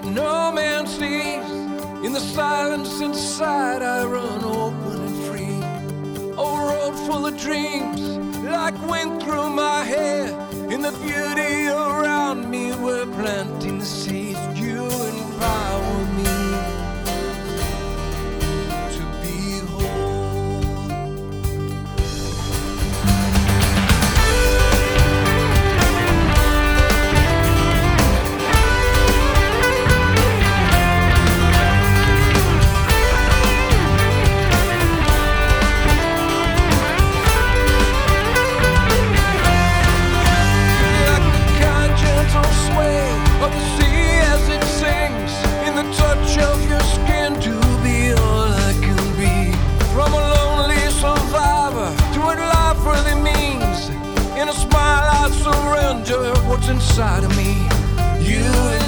What no man sees. In the silence inside, I run open and free. A road full of dreams, like wind through my hair. In the beauty around me, we're planting the seeds. Inside of me. You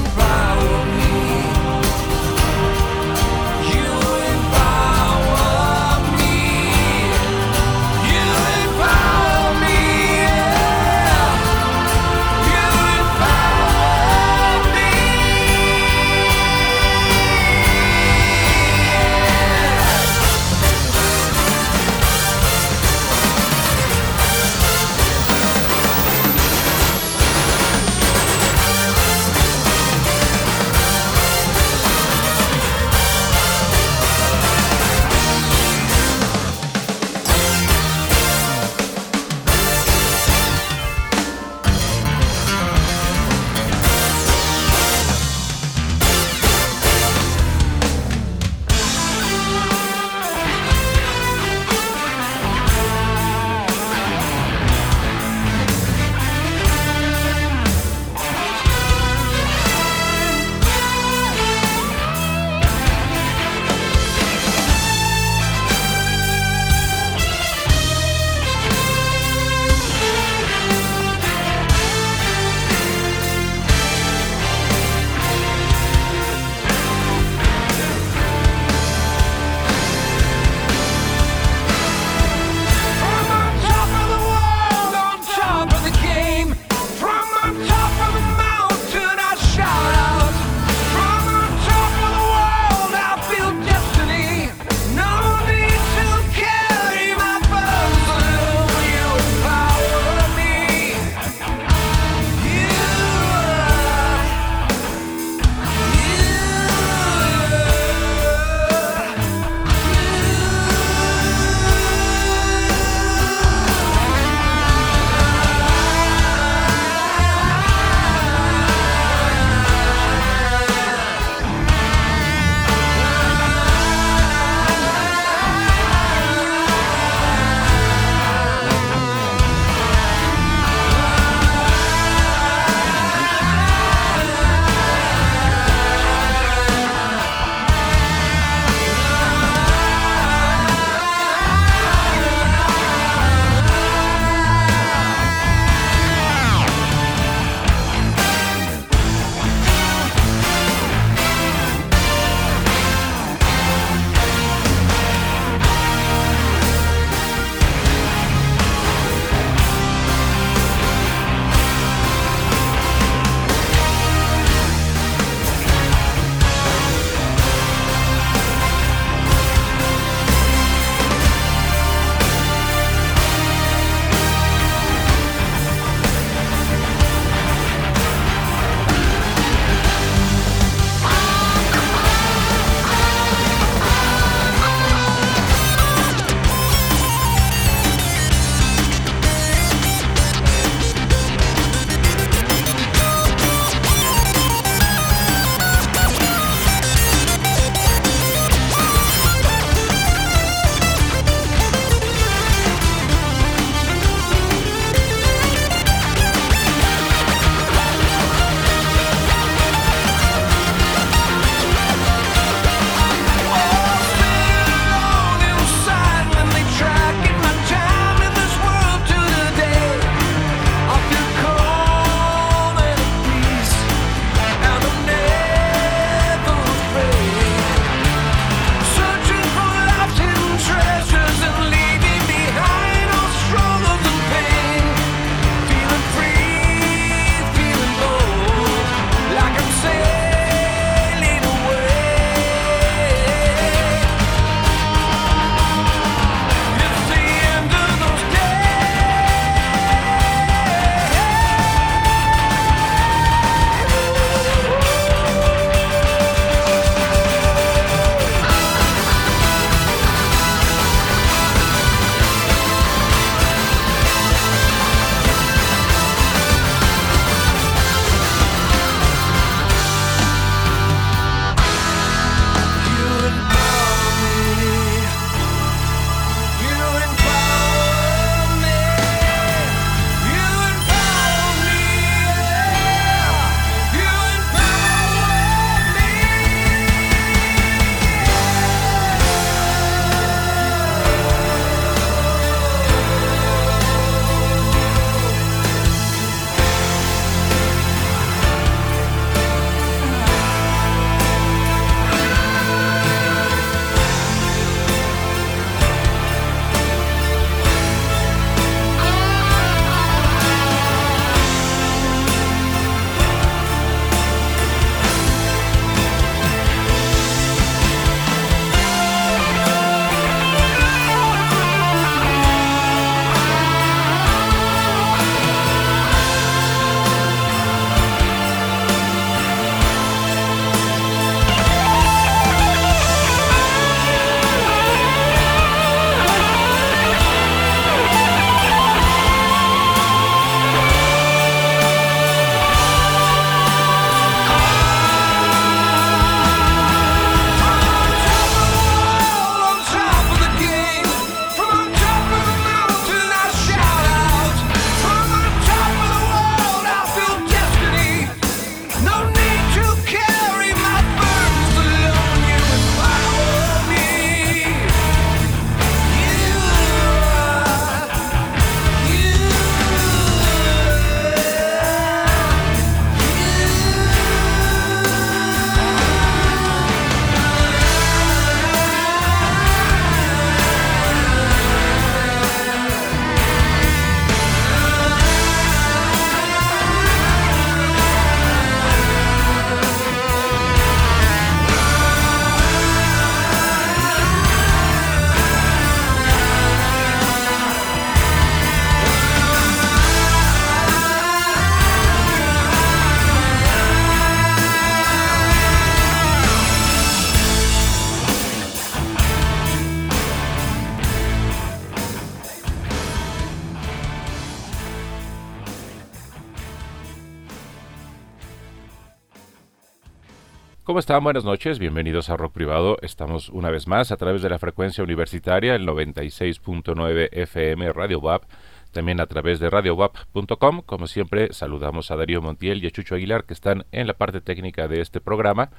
¿Cómo están? Buenas noches, bienvenidos a Rock Privado. Estamos una vez más a través de la frecuencia universitaria, el 96.9 FM Radio WAP, también a través de radiowap.com. Como siempre, saludamos a Darío Montiel y a Chucho Aguilar que están en la parte técnica de este programa.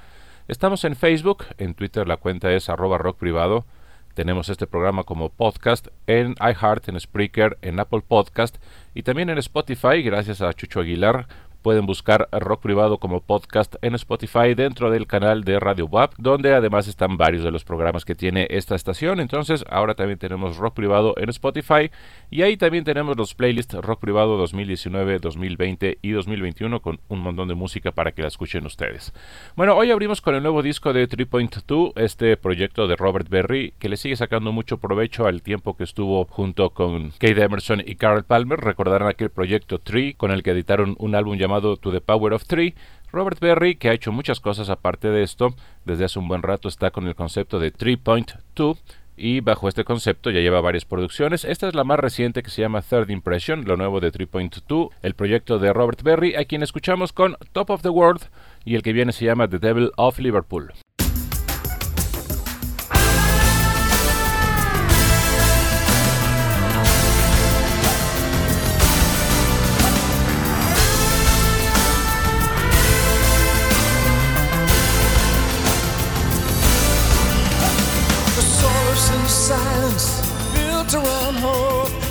Estamos en Facebook, en Twitter la cuenta es arroba rock privado. Tenemos este programa como podcast en iHeart, en Spreaker, en Apple Podcast y también en Spotify, gracias a Chucho Aguilar Pueden buscar Rock Privado como podcast en Spotify dentro del canal de Radio WAP, donde además están varios de los programas que tiene esta estación. Entonces, ahora también tenemos Rock Privado en Spotify y ahí también tenemos los playlists Rock Privado 2019, 2020 y 2021 con un montón de música para que la escuchen ustedes. Bueno, hoy abrimos con el nuevo disco de 3.2, este proyecto de Robert Berry que le sigue sacando mucho provecho al tiempo que estuvo junto con Kate Emerson y Carol Palmer. Recordarán aquel proyecto 3 con el que editaron un álbum llamado To the Power of Three. Robert Berry, que ha hecho muchas cosas aparte de esto, desde hace un buen rato está con el concepto de 3.2 y bajo este concepto ya lleva varias producciones. Esta es la más reciente que se llama Third Impression, lo nuevo de 3.2, el proyecto de Robert Berry, a quien escuchamos con Top of the World y el que viene se llama The Devil of Liverpool.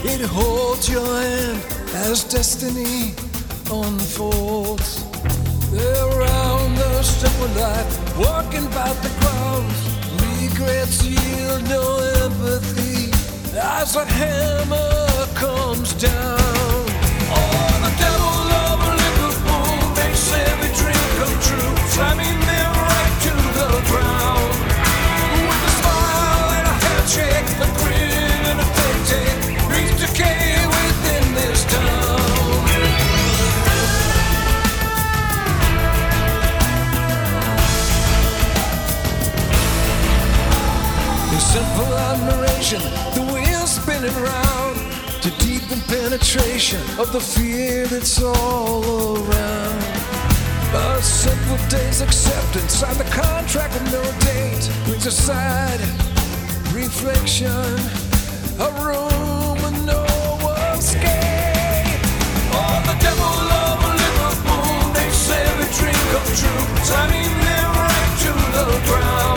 It holds your hand as destiny unfolds. Around the simple life, walking about the grounds. Regrets yield no empathy as a hammer comes down. Oh, the devil of Liverpool makes every dream come true, slamming admiration, the wheels spinning round to deepen penetration of the fear that's all around. A simple day's acceptance, sign the contract with no date, brings aside reflection, a room no escape. Oh, the devil of Liverpool makes every dream come true, slamming them right to the ground.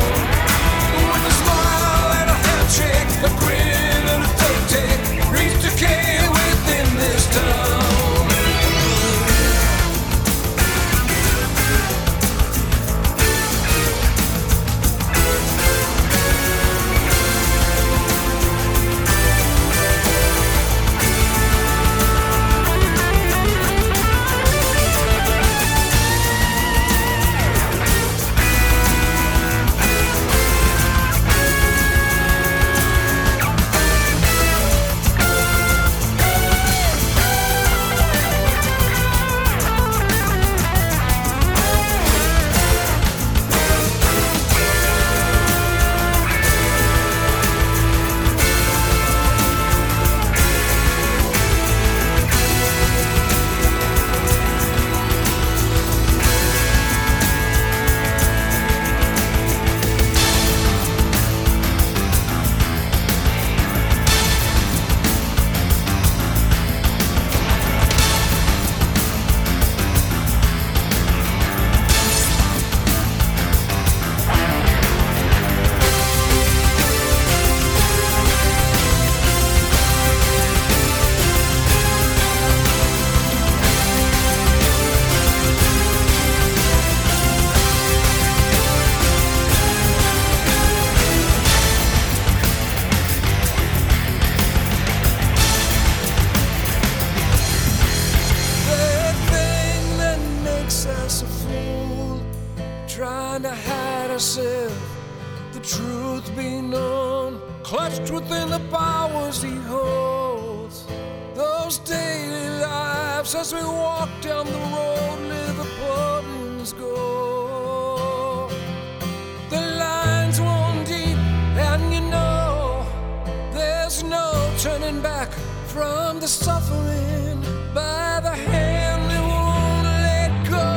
from the suffering by the hand that won't let go.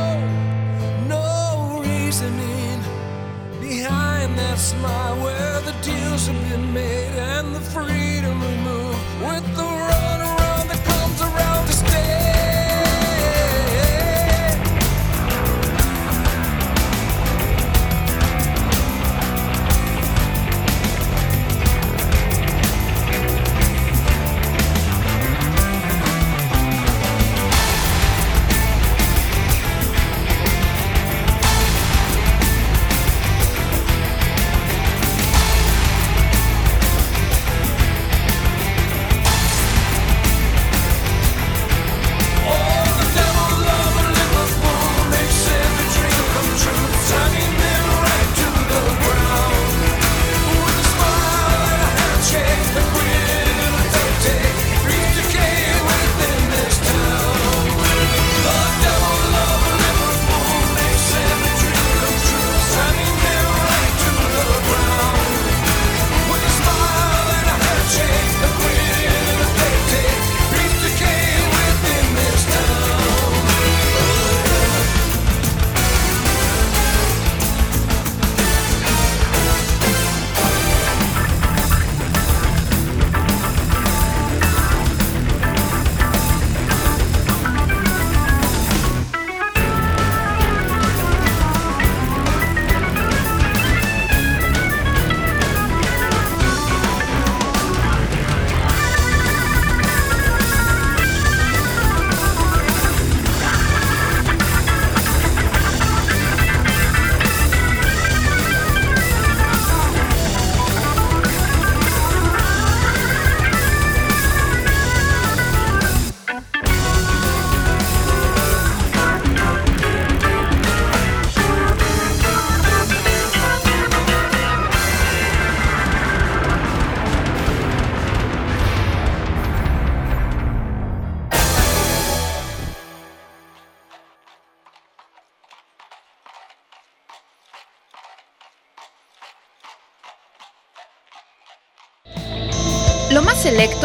No reasoning behind that smile where the deals have been made and the freedom removed with the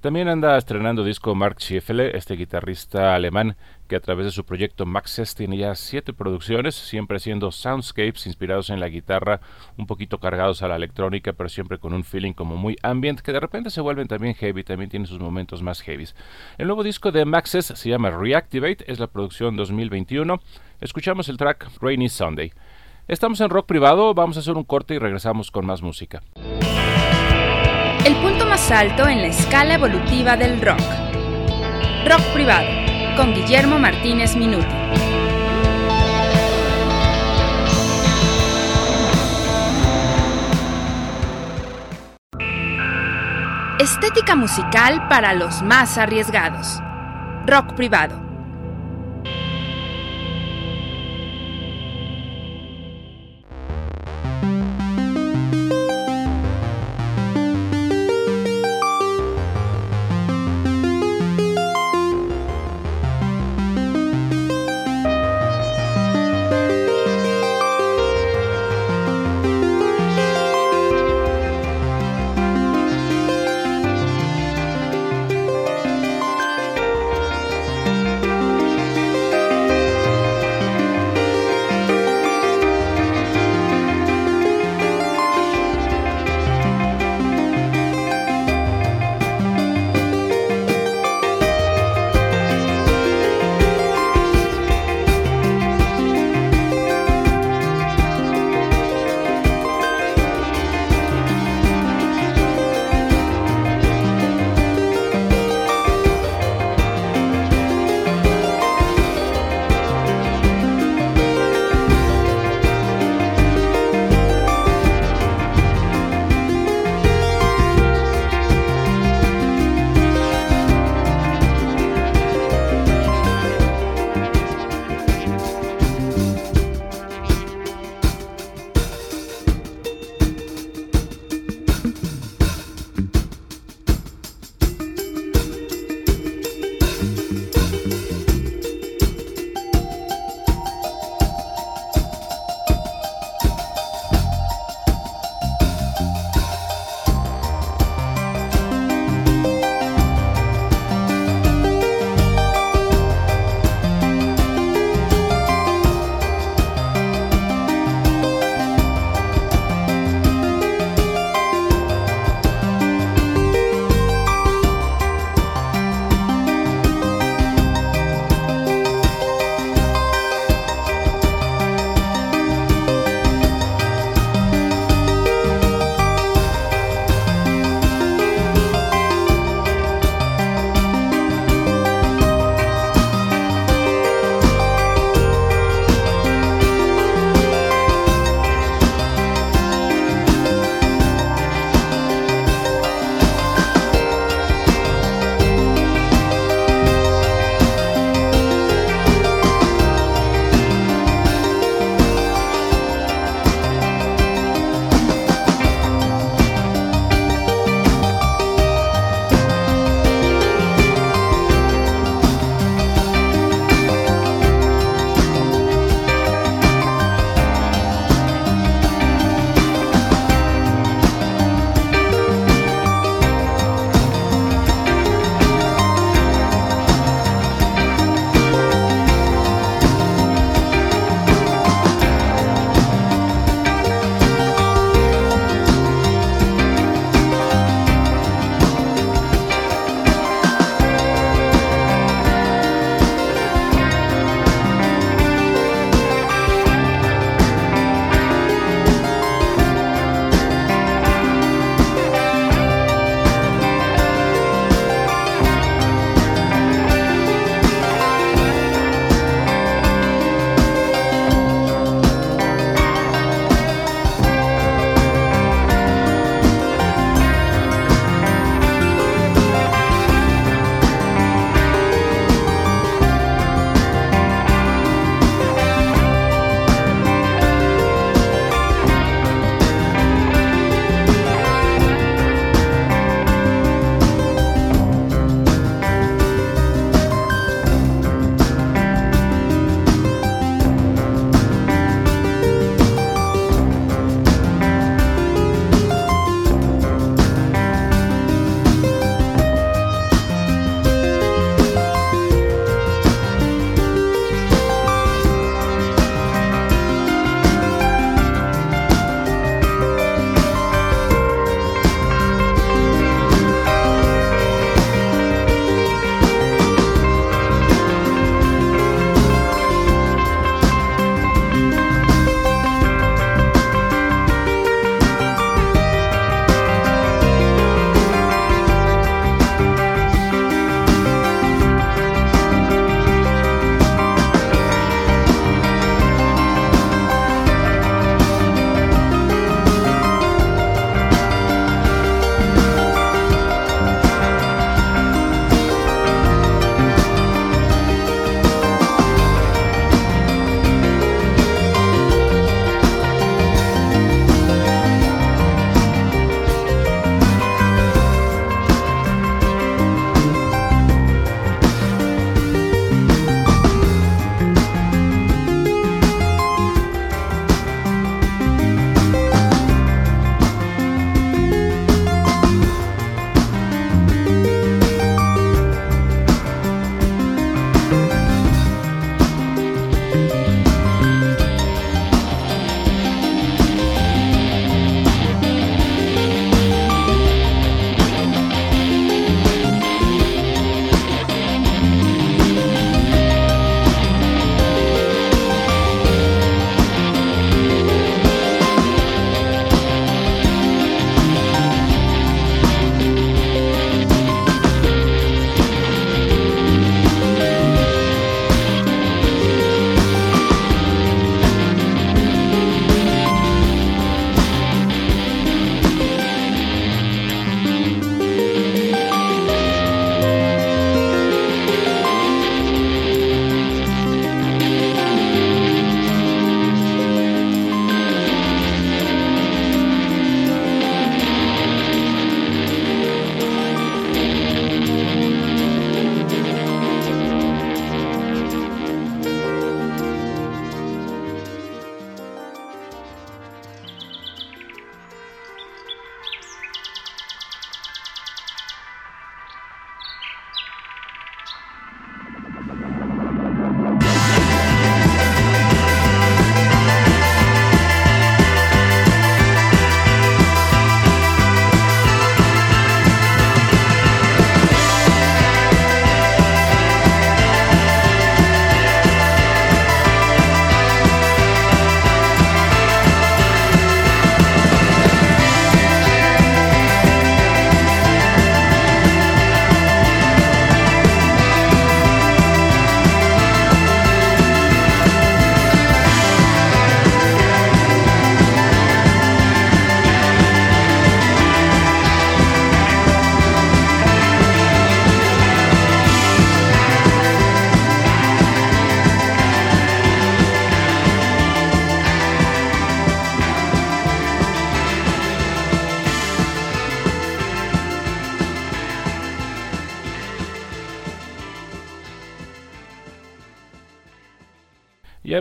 También anda estrenando disco Mark Schieffele, este guitarrista alemán que a través de su proyecto Maxes tiene ya siete producciones, siempre haciendo soundscapes inspirados en la guitarra, un poquito cargados a la electrónica, pero siempre con un feeling como muy ambient, que de repente se vuelven también heavy, también tiene sus momentos más heavies. El nuevo disco de Maxes se llama Reactivate, es la producción 2021. Escuchamos el track Rainy Sunday. Estamos en rock privado, vamos a hacer un corte y regresamos con más música. El punto más alto en la escala evolutiva del rock. Rock privado, con Guillermo Martínez Minuti. Estética musical para los más arriesgados. Rock privado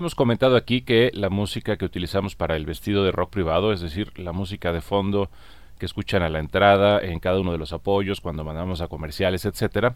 hemos comentado aquí que la música que utilizamos para el vestido de rock privado, es decir, la música de fondo que escuchan a la entrada, en cada uno de los apoyos, cuando mandamos a comerciales, etcétera,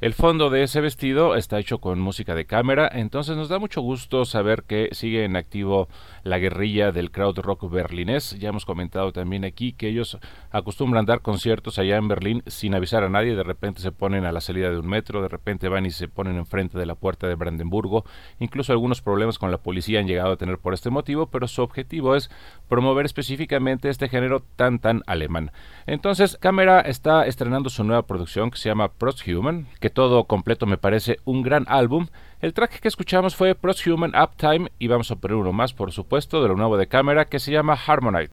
el fondo de ese vestido está hecho con música de cámara, entonces nos da mucho gusto saber que sigue en activo la guerrilla del crowd rock berlinés. Ya hemos comentado también aquí que ellos acostumbran dar conciertos allá en Berlín sin avisar a nadie, de repente se ponen a la salida de un metro, de repente van y se ponen enfrente de la puerta de Brandenburgo, incluso algunos problemas con la policía han llegado a tener por este motivo, pero su objetivo es promover específicamente este género tan tan alemán. Entonces, Cámara está estrenando su nueva producción que se llama Human, que todo completo me parece un gran álbum. El track que escuchamos fue Human Uptime y vamos a poner uno más, por supuesto, de lo nuevo de cámara que se llama Harmonite.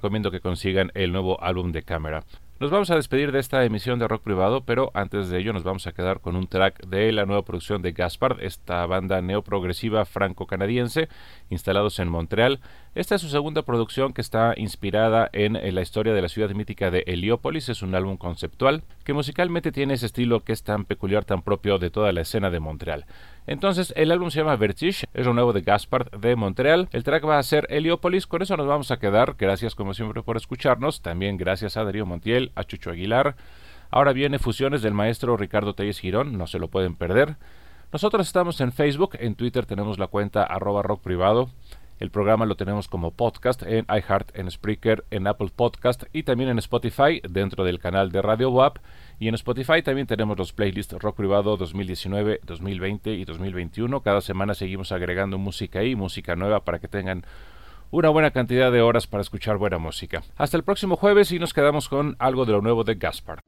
Recomiendo que consigan el nuevo álbum de cámara. Nos vamos a despedir de esta emisión de rock privado, pero antes de ello nos vamos a quedar con un track de la nueva producción de Gaspard, esta banda neoprogresiva franco-canadiense, instalados en Montreal. Esta es su segunda producción que está inspirada en, la historia de la ciudad mítica de Heliópolis. Es un álbum conceptual que musicalmente tiene ese estilo que es tan peculiar, tan propio de toda la escena de Montreal. Entonces, el álbum se llama Vertige, es lo nuevo de Gaspard de Montreal. El track va a ser Heliópolis, con eso nos vamos a quedar. Gracias como siempre por escucharnos. También gracias a Darío Montiel, a Chucho Aguilar. Ahora viene Fusiones del maestro Ricardo Telles Girón, no se lo pueden perder. Nosotros estamos en Facebook, en Twitter tenemos la cuenta arroba privado. El programa lo tenemos como podcast en iHeart, en Spreaker, en Apple Podcast y también en Spotify dentro del canal de Radio WAP. Y en Spotify también tenemos los playlists Rock Privado 2019, 2020 y 2021. Cada semana seguimos agregando música y música nueva para que tengan una buena cantidad de horas para escuchar buena música. Hasta el próximo jueves y nos quedamos con algo de lo nuevo de Gaspar.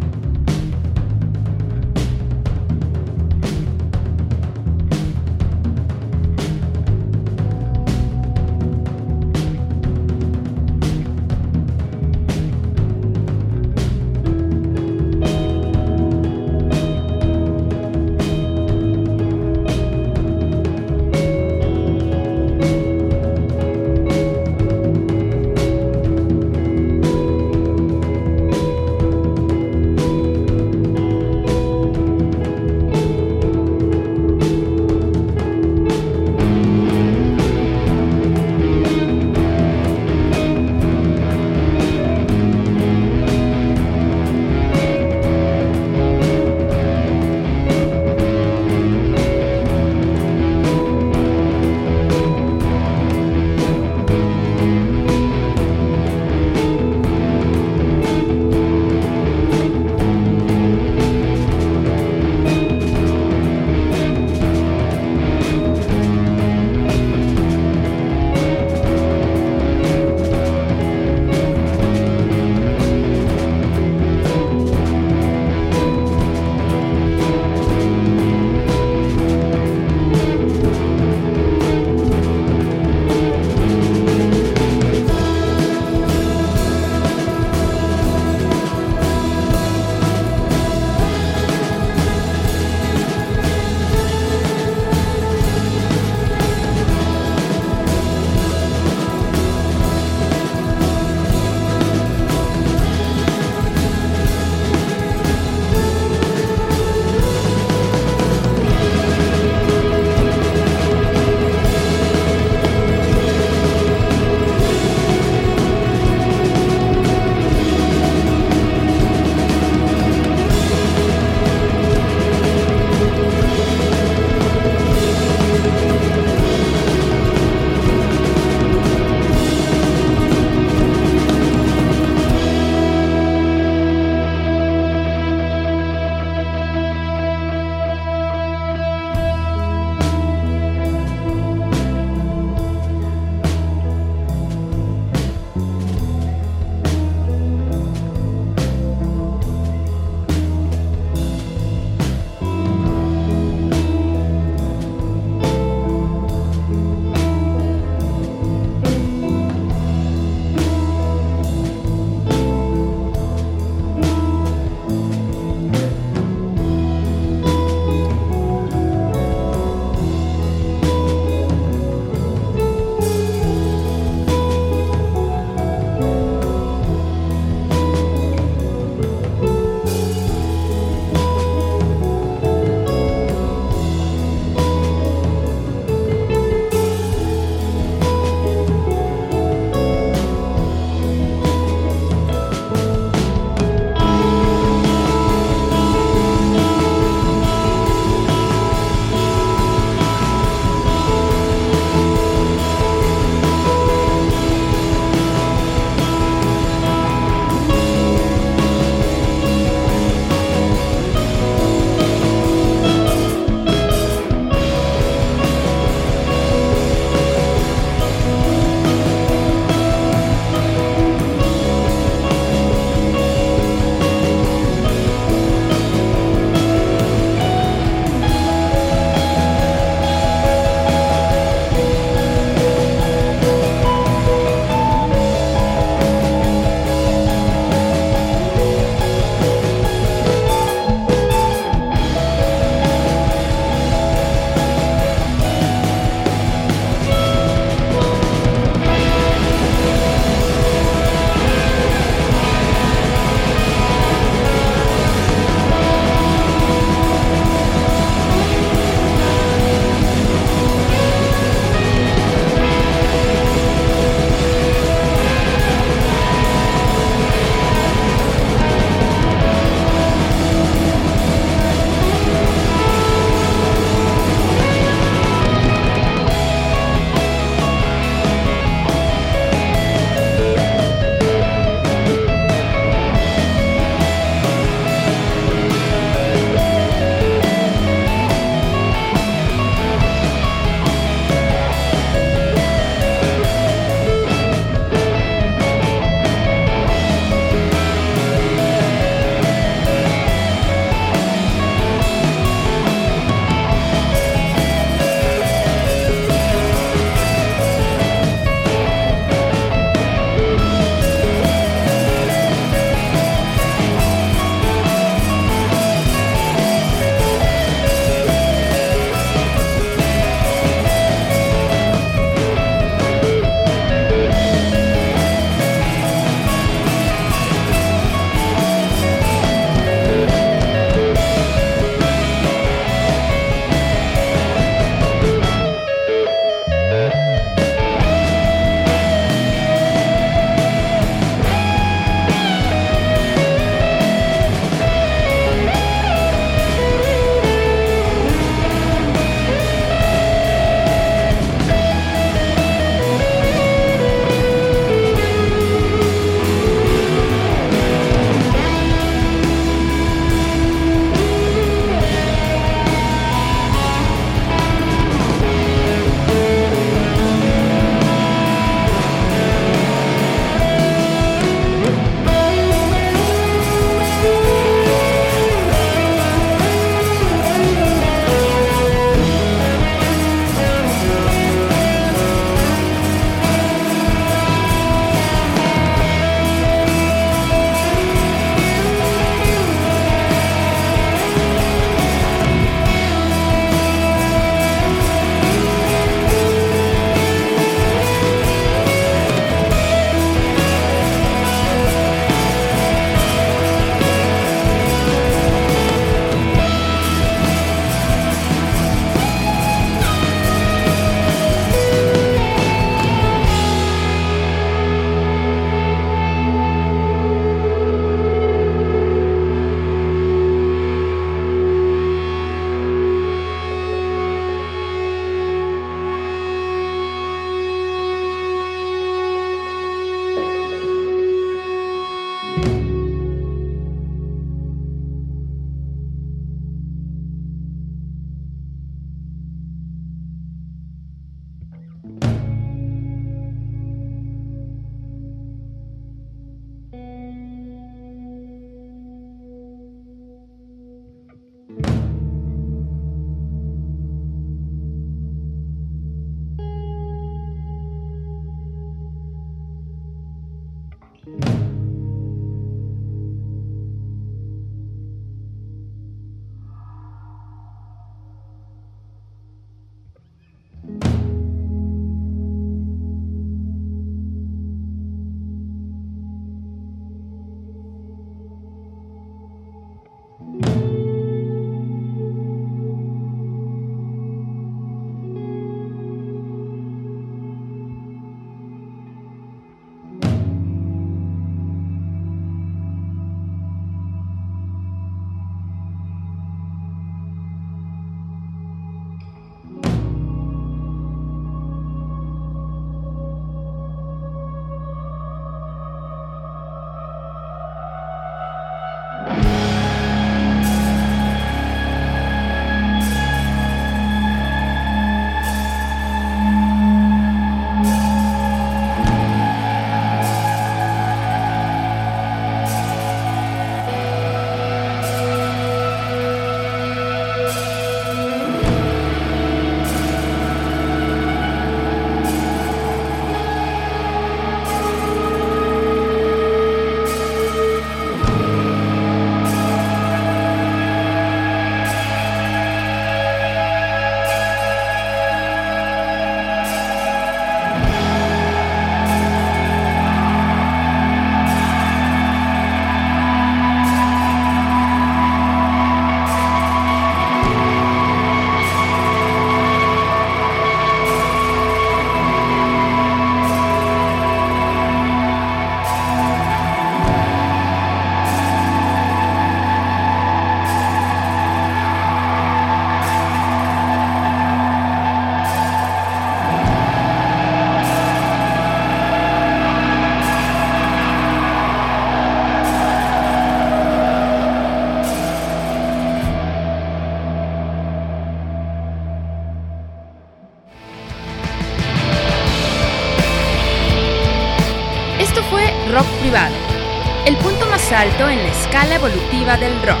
Del rock.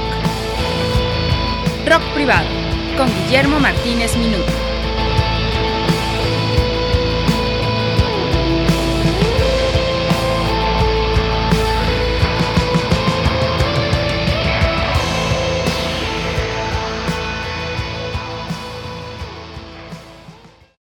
Rock Privado, con Guillermo Martínez Minuto.